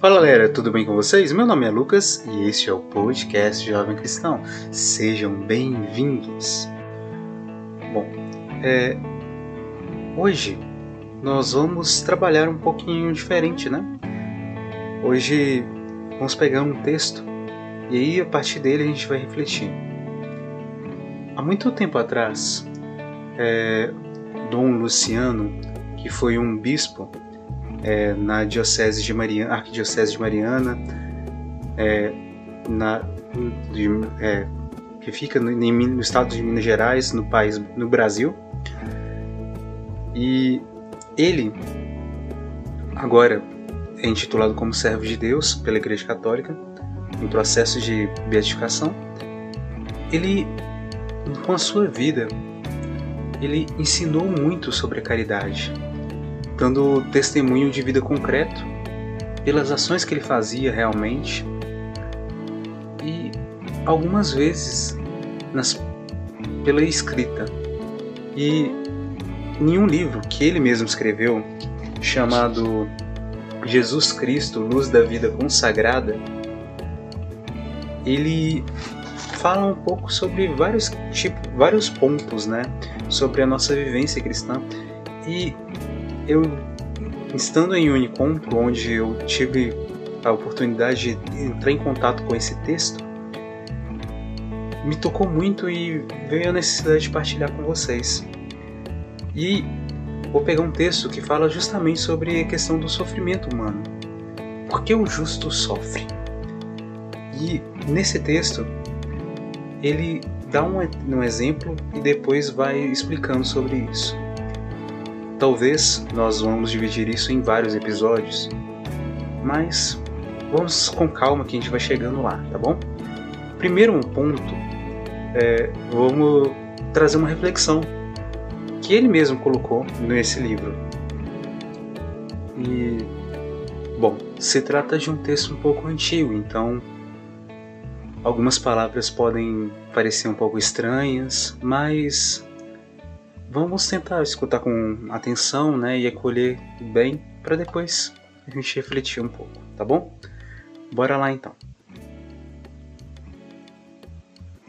Fala galera, tudo bem com vocês? Meu nome é Lucas e este é o podcast Jovem Cristão. Sejam bem-vindos. Bom, é, hoje nós vamos trabalhar um pouquinho diferente, né? Hoje vamos pegar um texto e aí a partir dele a gente vai refletir. Há muito tempo atrás, é, Dom Luciano, que foi um bispo é, na diocese de Mariana, arquidiocese de Mariana, é, na, de, é, que fica no, no, estado de Minas Gerais, no país, no Brasil. E ele agora é intitulado como servo de Deus pela Igreja Católica, em processo de beatificação. Ele, com a sua vida, ele ensinou muito sobre a caridade dando testemunho de vida concreto pelas ações que ele fazia realmente e algumas vezes nas, pela escrita. E em um livro que ele mesmo escreveu, chamado Jesus Cristo, Luz da Vida Consagrada, ele fala um pouco sobre vários tipos, vários pontos, né, sobre a nossa vivência cristã. E eu estando em Unicontro, onde eu tive a oportunidade de entrar em contato com esse texto, me tocou muito e veio a necessidade de partilhar com vocês. E vou pegar um texto que fala justamente sobre a questão do sofrimento humano. Por que o justo sofre? E nesse texto, ele dá um, um exemplo e depois vai explicando sobre isso. Talvez nós vamos dividir isso em vários episódios, mas vamos com calma que a gente vai chegando lá, tá bom? Primeiro um ponto, é, vamos trazer uma reflexão que ele mesmo colocou nesse livro. E, bom, se trata de um texto um pouco antigo, então algumas palavras podem parecer um pouco estranhas, mas vamos tentar escutar com atenção né, e acolher bem para depois a gente refletir um pouco, tá bom? Bora lá então.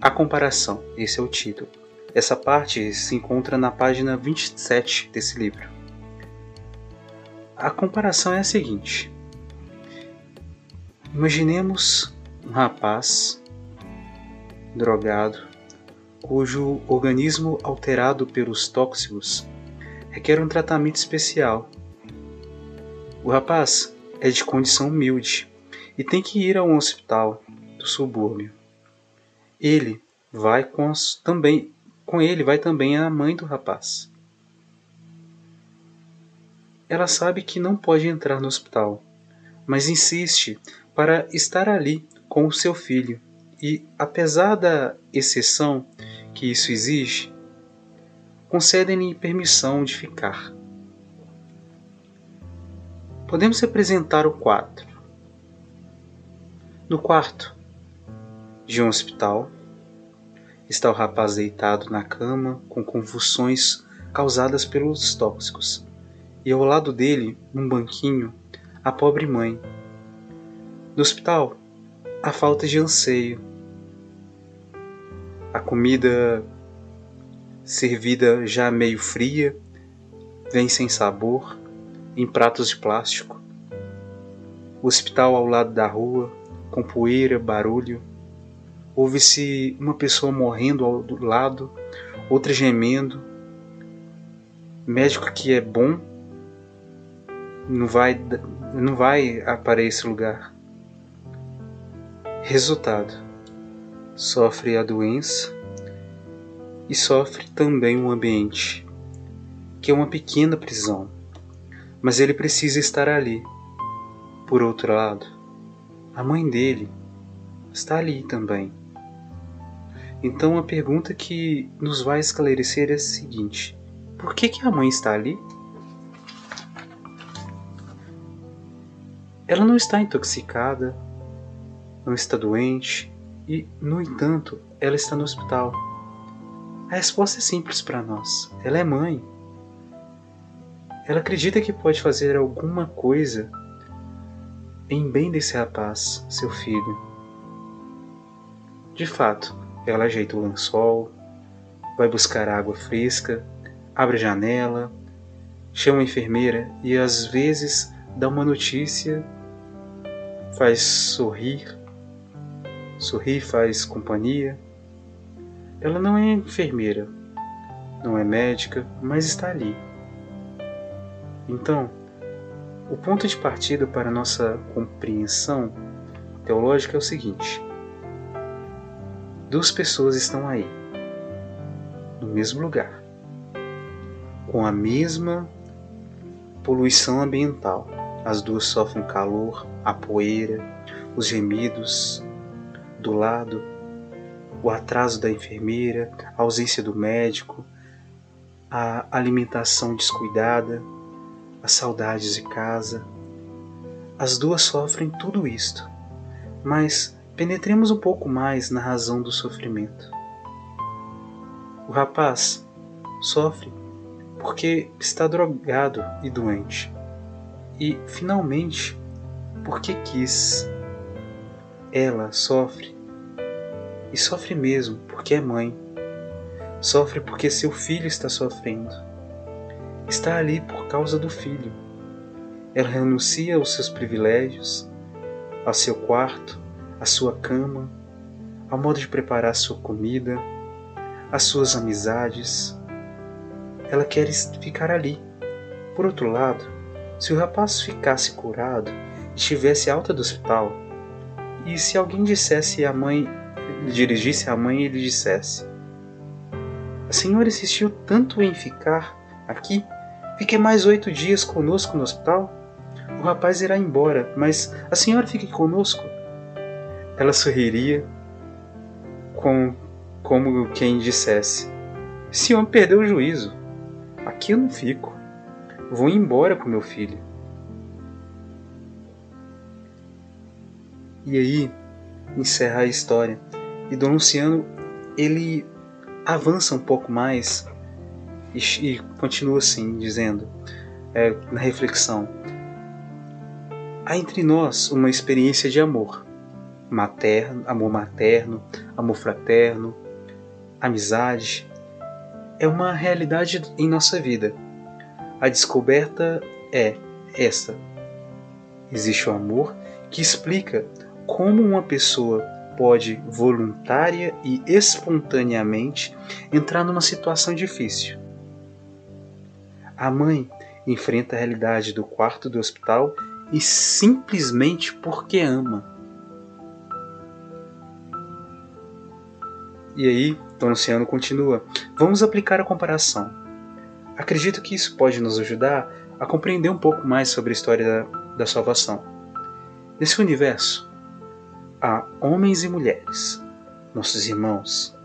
A comparação, esse é o título. Essa parte se encontra na página 27 desse livro. A comparação é a seguinte: Imaginemos um rapaz drogado cujo organismo alterado pelos tóxicos requer um tratamento especial. O rapaz é de condição humilde e tem que ir a um hospital do subúrbio. Ele vai com também com ele vai também a mãe do rapaz. Ela sabe que não pode entrar no hospital, mas insiste para estar ali com o seu filho e, apesar da exceção que isso exige, concedem-lhe permissão de ficar. Podemos representar o quadro. No quarto de um hospital, está o rapaz deitado na cama com convulsões causadas pelos tóxicos, e ao lado dele, num banquinho, a pobre mãe. No hospital, a falta de anseio, a comida servida já meio fria, vem sem sabor, em pratos de plástico. O hospital ao lado da rua, com poeira, barulho. Ouve-se uma pessoa morrendo ao lado, outra gemendo. Médico que é bom não vai não vai para esse lugar. Resultado: sofre a doença e sofre também o ambiente, que é uma pequena prisão, mas ele precisa estar ali. Por outro lado, a mãe dele está ali também. Então a pergunta que nos vai esclarecer é a seguinte: por que, que a mãe está ali? Ela não está intoxicada, não está doente, e, no entanto, ela está no hospital. A resposta é simples para nós: ela é mãe. Ela acredita que pode fazer alguma coisa em bem desse rapaz, seu filho. De fato, ela ajeita o lençol, vai buscar água fresca, abre a janela, chama a enfermeira e às vezes dá uma notícia, faz sorrir, sorrir, faz companhia. Ela não é enfermeira, não é médica, mas está ali. Então, o ponto de partida para nossa compreensão teológica é o seguinte: duas pessoas estão aí, no mesmo lugar, com a mesma poluição ambiental. As duas sofrem calor, a poeira, os gemidos do lado, o atraso da enfermeira, a ausência do médico, a alimentação descuidada, as saudades de casa. As duas sofrem tudo isto, mas penetremos um pouco mais na razão do sofrimento. O rapaz sofre porque está drogado e doente, e finalmente porque quis. Ela sofre e sofre mesmo porque é mãe. Sofre porque seu filho está sofrendo está ali por causa do filho. Ela renuncia aos seus privilégios, ao seu quarto, à sua cama, ao modo de preparar sua comida, às suas amizades. Ela quer ficar ali. Por outro lado, se o rapaz ficasse curado, estivesse alta do hospital, e se alguém dissesse à mãe, dirigisse à mãe e lhe dissesse: A senhora insistiu tanto em ficar aqui Fique mais oito dias conosco no hospital. O rapaz irá embora, mas a senhora fique conosco. Ela sorriria com, como quem dissesse: Senhor perdeu o juízo. Aqui eu não fico. Vou embora com meu filho. E aí encerra a história. E Dom Luciano ele avança um pouco mais e, e continua assim, dizendo, é, na reflexão: há entre nós uma experiência de amor, materno, amor materno, amor fraterno, amizade. É uma realidade em nossa vida. A descoberta é essa. Existe o amor que explica como uma pessoa pode voluntária e espontaneamente entrar numa situação difícil. A mãe enfrenta a realidade do quarto do hospital e simplesmente porque ama. E aí, Dom Luciano continua: Vamos aplicar a comparação. Acredito que isso pode nos ajudar a compreender um pouco mais sobre a história da, da salvação. Nesse universo, há homens e mulheres, nossos irmãos,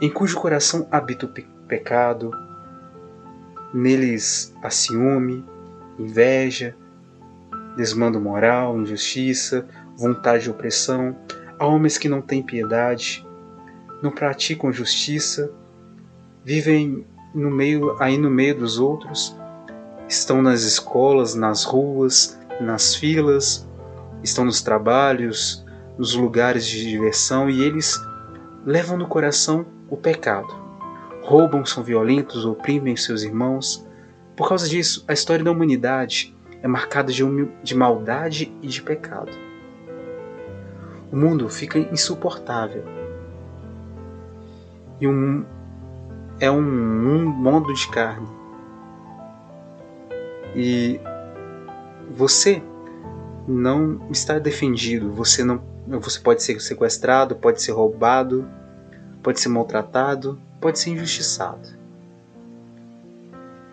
em cujo coração habita o pe pecado, Neles há ciúme, inveja, desmando moral, injustiça, vontade de opressão, há homens que não têm piedade, não praticam justiça, vivem no meio, aí no meio dos outros, estão nas escolas, nas ruas, nas filas, estão nos trabalhos, nos lugares de diversão e eles levam no coração o pecado roubam, são violentos, oprimem seus irmãos. Por causa disso, a história da humanidade é marcada de, de maldade e de pecado. O mundo fica insuportável. E um, é um, um mundo de carne. E você não está defendido, você não você pode ser sequestrado, pode ser roubado, pode ser maltratado, pode ser injustiçado.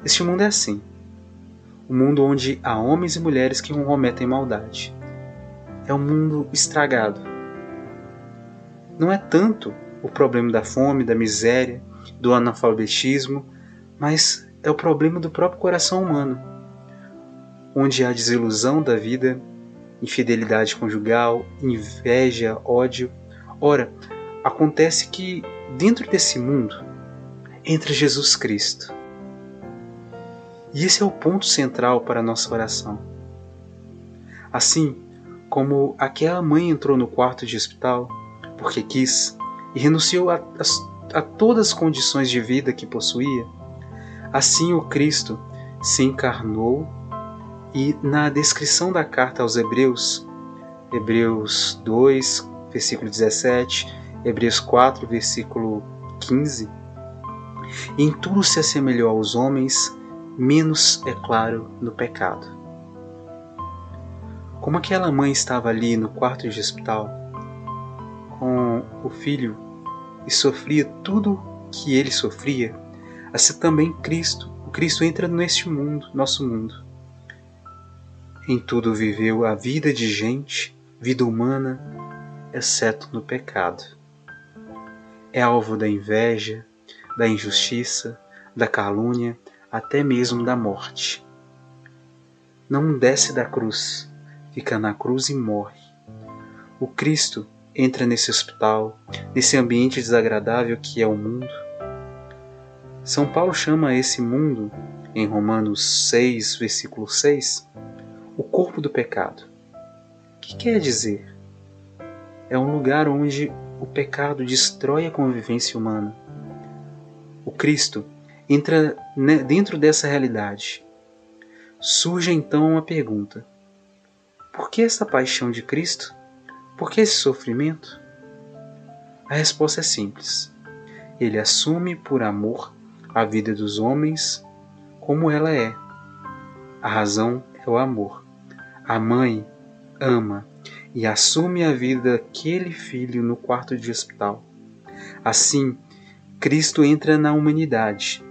Este mundo é assim. Um mundo onde há homens e mulheres que cometem maldade. É um mundo estragado. Não é tanto o problema da fome, da miséria, do analfabetismo, mas é o problema do próprio coração humano, onde há desilusão da vida, infidelidade conjugal, inveja, ódio. Ora, acontece que dentro desse mundo entra Jesus Cristo. E esse é o ponto central para a nossa oração. Assim, como aquela mãe entrou no quarto de hospital porque quis e renunciou a, a, a todas as condições de vida que possuía, assim o Cristo se encarnou e na descrição da carta aos Hebreus, Hebreus 2, versículo 17, Hebreus 4, versículo 15, em tudo se assemelhou aos homens, menos, é claro, no pecado. Como aquela mãe estava ali no quarto de hospital, com o filho, e sofria tudo que ele sofria, assim também Cristo, o Cristo entra neste mundo, nosso mundo. Em tudo viveu a vida de gente, vida humana, exceto no pecado. É alvo da inveja, da injustiça, da calúnia, até mesmo da morte. Não desce da cruz, fica na cruz e morre. O Cristo entra nesse hospital, nesse ambiente desagradável que é o mundo. São Paulo chama esse mundo, em Romanos 6, versículo 6, o corpo do pecado. O que quer dizer? É um lugar onde o pecado destrói a convivência humana. O Cristo entra dentro dessa realidade. Surge então uma pergunta: por que essa paixão de Cristo? Por que esse sofrimento? A resposta é simples. Ele assume por amor a vida dos homens como ela é. A razão é o amor. A mãe ama e assume a vida daquele filho no quarto de hospital. Assim, Cristo entra na humanidade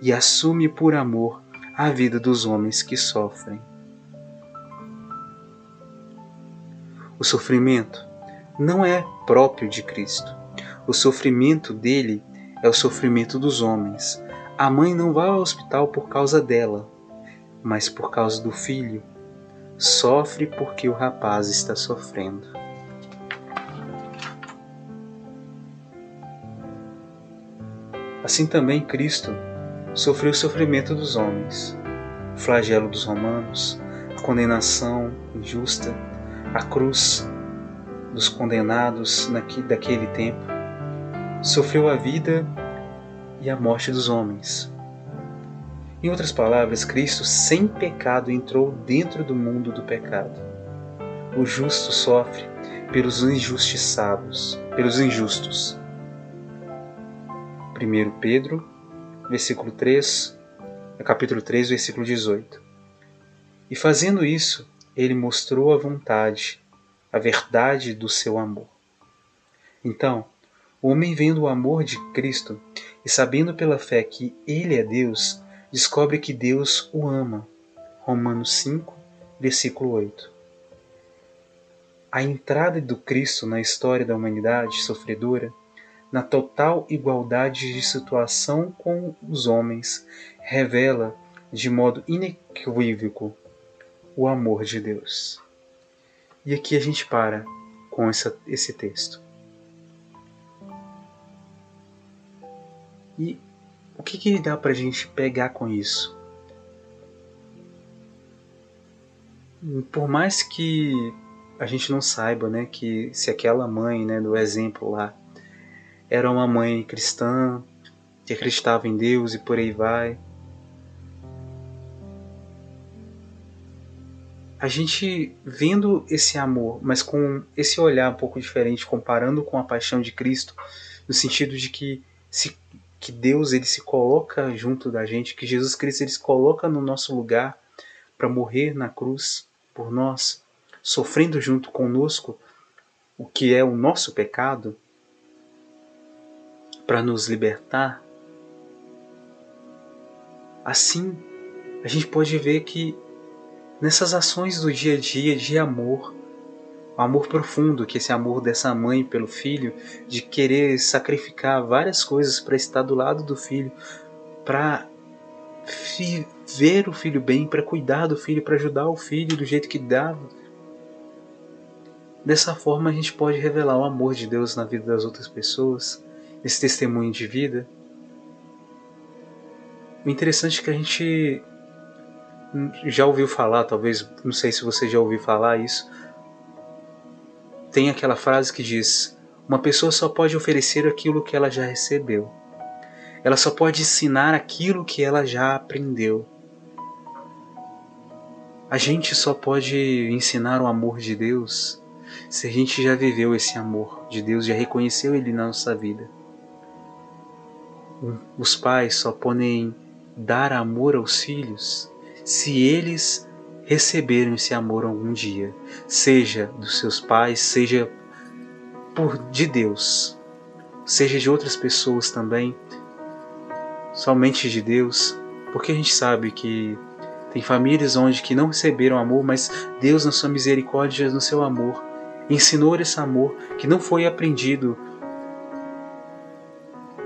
e assume por amor a vida dos homens que sofrem. O sofrimento não é próprio de Cristo. O sofrimento dele é o sofrimento dos homens. A mãe não vai ao hospital por causa dela, mas por causa do filho. Sofre porque o rapaz está sofrendo. Assim também Cristo sofreu o sofrimento dos homens, o flagelo dos romanos, a condenação injusta, a cruz dos condenados daquele tempo, sofreu a vida e a morte dos homens. Em outras palavras, Cristo, sem pecado, entrou dentro do mundo do pecado. O justo sofre pelos injustiçados, pelos injustos. 1 Pedro, versículo 3, capítulo 3, versículo 18. E fazendo isso, ele mostrou a vontade, a verdade do seu amor. Então, o homem vendo o amor de Cristo e sabendo pela fé que ele é Deus, descobre que Deus o ama. Romanos 5, versículo 8. A entrada do Cristo na história da humanidade sofredora, na total igualdade de situação com os homens, revela de modo inequívoco o amor de Deus. E aqui a gente para com essa, esse texto. E o que, que dá para a gente pegar com isso? Por mais que a gente não saiba, né, que se aquela mãe, né, do exemplo lá, era uma mãe cristã que acreditava em Deus e por aí vai, a gente vendo esse amor, mas com esse olhar um pouco diferente, comparando com a paixão de Cristo, no sentido de que se, que Deus ele se coloca junto da gente, que Jesus Cristo ele se coloca no nosso lugar para morrer na cruz por nós, sofrendo junto conosco o que é o nosso pecado, para nos libertar. Assim, a gente pode ver que nessas ações do dia a dia de amor, o amor profundo, que esse amor dessa mãe pelo filho, de querer sacrificar várias coisas para estar do lado do filho, para ver o filho bem, para cuidar do filho, para ajudar o filho do jeito que dava. Dessa forma a gente pode revelar o amor de Deus na vida das outras pessoas, esse testemunho de vida. O interessante é que a gente já ouviu falar, talvez, não sei se você já ouviu falar isso, tem aquela frase que diz: uma pessoa só pode oferecer aquilo que ela já recebeu. Ela só pode ensinar aquilo que ela já aprendeu. A gente só pode ensinar o amor de Deus se a gente já viveu esse amor de Deus, já reconheceu ele na nossa vida. Os pais só podem dar amor aos filhos se eles receberam esse amor algum dia, seja dos seus pais, seja por de Deus, seja de outras pessoas também, somente de Deus, porque a gente sabe que tem famílias onde que não receberam amor, mas Deus na sua misericórdia, no seu amor, ensinou esse amor que não foi aprendido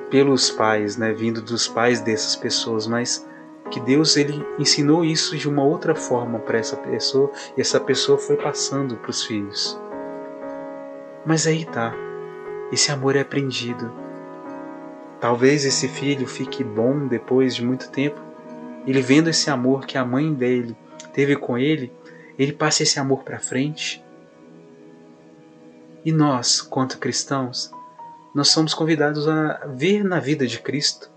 pelos pais, né, vindo dos pais dessas pessoas, mas que Deus ele ensinou isso de uma outra forma para essa pessoa e essa pessoa foi passando para os filhos. Mas aí tá, esse amor é aprendido. Talvez esse filho fique bom depois de muito tempo. Ele vendo esse amor que a mãe dele teve com ele, ele passa esse amor para frente. E nós, quanto cristãos, nós somos convidados a ver na vida de Cristo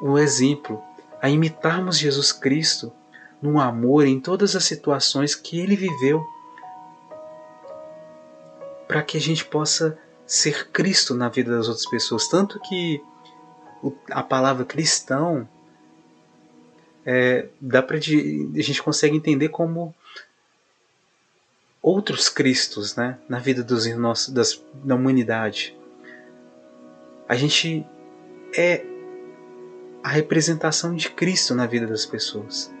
o exemplo, a imitarmos Jesus Cristo no amor em todas as situações que ele viveu para que a gente possa ser Cristo na vida das outras pessoas. Tanto que a palavra cristão é, dá para a gente consegue entender como outros cristos né, na vida dos nossos, das, da humanidade. A gente é a representação de Cristo na vida das pessoas.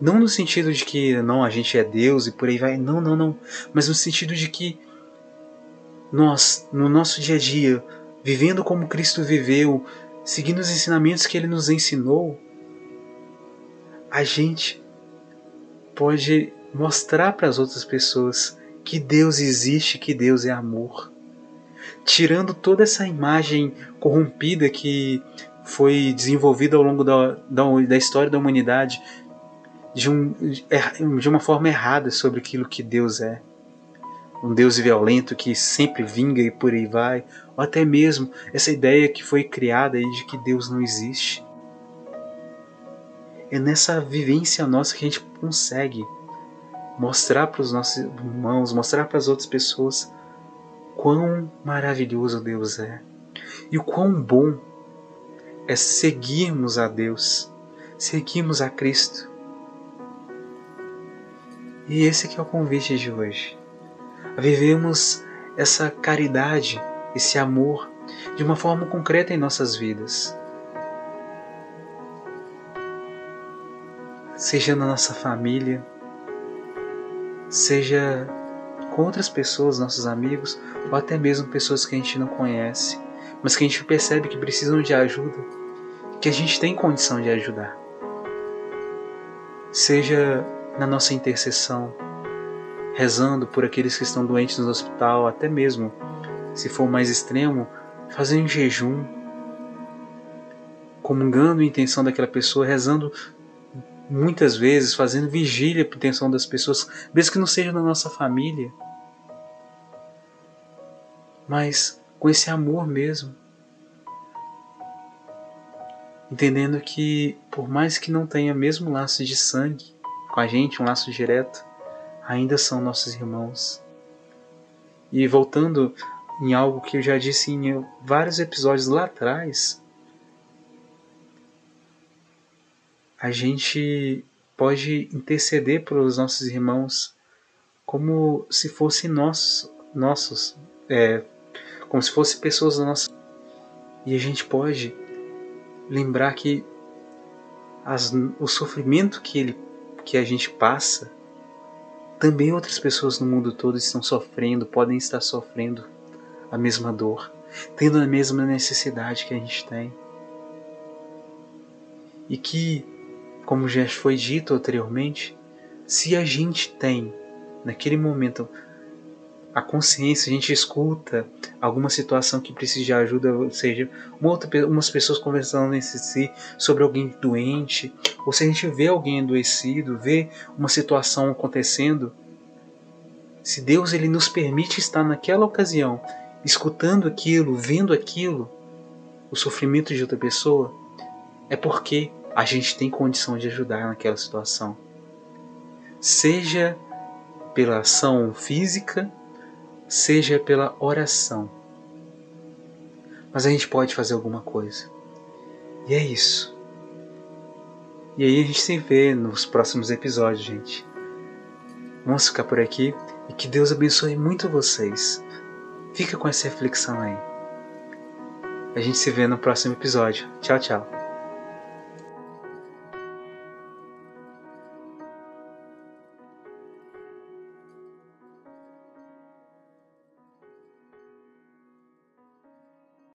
Não no sentido de que não a gente é Deus e por aí vai, não, não, não, mas no sentido de que nós, no nosso dia a dia, vivendo como Cristo viveu, seguindo os ensinamentos que ele nos ensinou, a gente pode mostrar para as outras pessoas que Deus existe, que Deus é amor. Tirando toda essa imagem corrompida que foi desenvolvida ao longo da, da, da história da humanidade de, um, de uma forma errada sobre aquilo que Deus é um Deus violento que sempre vinga e por aí vai, ou até mesmo essa ideia que foi criada de que Deus não existe. É nessa vivência nossa que a gente consegue mostrar para os nossos irmãos, mostrar para as outras pessoas quão maravilhoso Deus é e o quão bom é seguirmos a Deus, seguirmos a Cristo. E esse que é o convite de hoje a vivermos essa caridade, esse amor de uma forma concreta em nossas vidas. Seja na nossa família, seja com outras pessoas, nossos amigos, ou até mesmo pessoas que a gente não conhece, mas que a gente percebe que precisam de ajuda, que a gente tem condição de ajudar. Seja na nossa intercessão, rezando por aqueles que estão doentes no hospital, até mesmo, se for mais extremo, fazendo jejum, comungando a intenção daquela pessoa, rezando muitas vezes, fazendo vigília por intenção das pessoas, mesmo que não seja da nossa família, mas com esse amor mesmo. Entendendo que, por mais que não tenha mesmo laço de sangue com a gente, um laço direto, ainda são nossos irmãos. E voltando em algo que eu já disse em vários episódios lá atrás, a gente pode interceder pelos nossos irmãos como se fossem nossos, nossos é, como se fossem pessoas da nossa. E a gente pode lembrar que as, o sofrimento que, ele, que a gente passa também outras pessoas no mundo todo estão sofrendo, podem estar sofrendo a mesma dor, tendo a mesma necessidade que a gente tem. E que, como já foi dito anteriormente, se a gente tem naquele momento a consciência, a gente escuta alguma situação que precisa de ajuda, ou seja, uma outra, umas pessoas conversando entre si sobre alguém doente, ou se a gente vê alguém adoecido, vê uma situação acontecendo, Se Deus ele nos permite estar naquela ocasião, escutando aquilo, vendo aquilo, o sofrimento de outra pessoa, é porque a gente tem condição de ajudar naquela situação. Seja pela ação física, seja pela oração. Mas a gente pode fazer alguma coisa. E é isso. E aí a gente se vê nos próximos episódios, gente. Vamos ficar por aqui e que Deus abençoe muito vocês. Fica com essa reflexão aí. A gente se vê no próximo episódio. Tchau, tchau.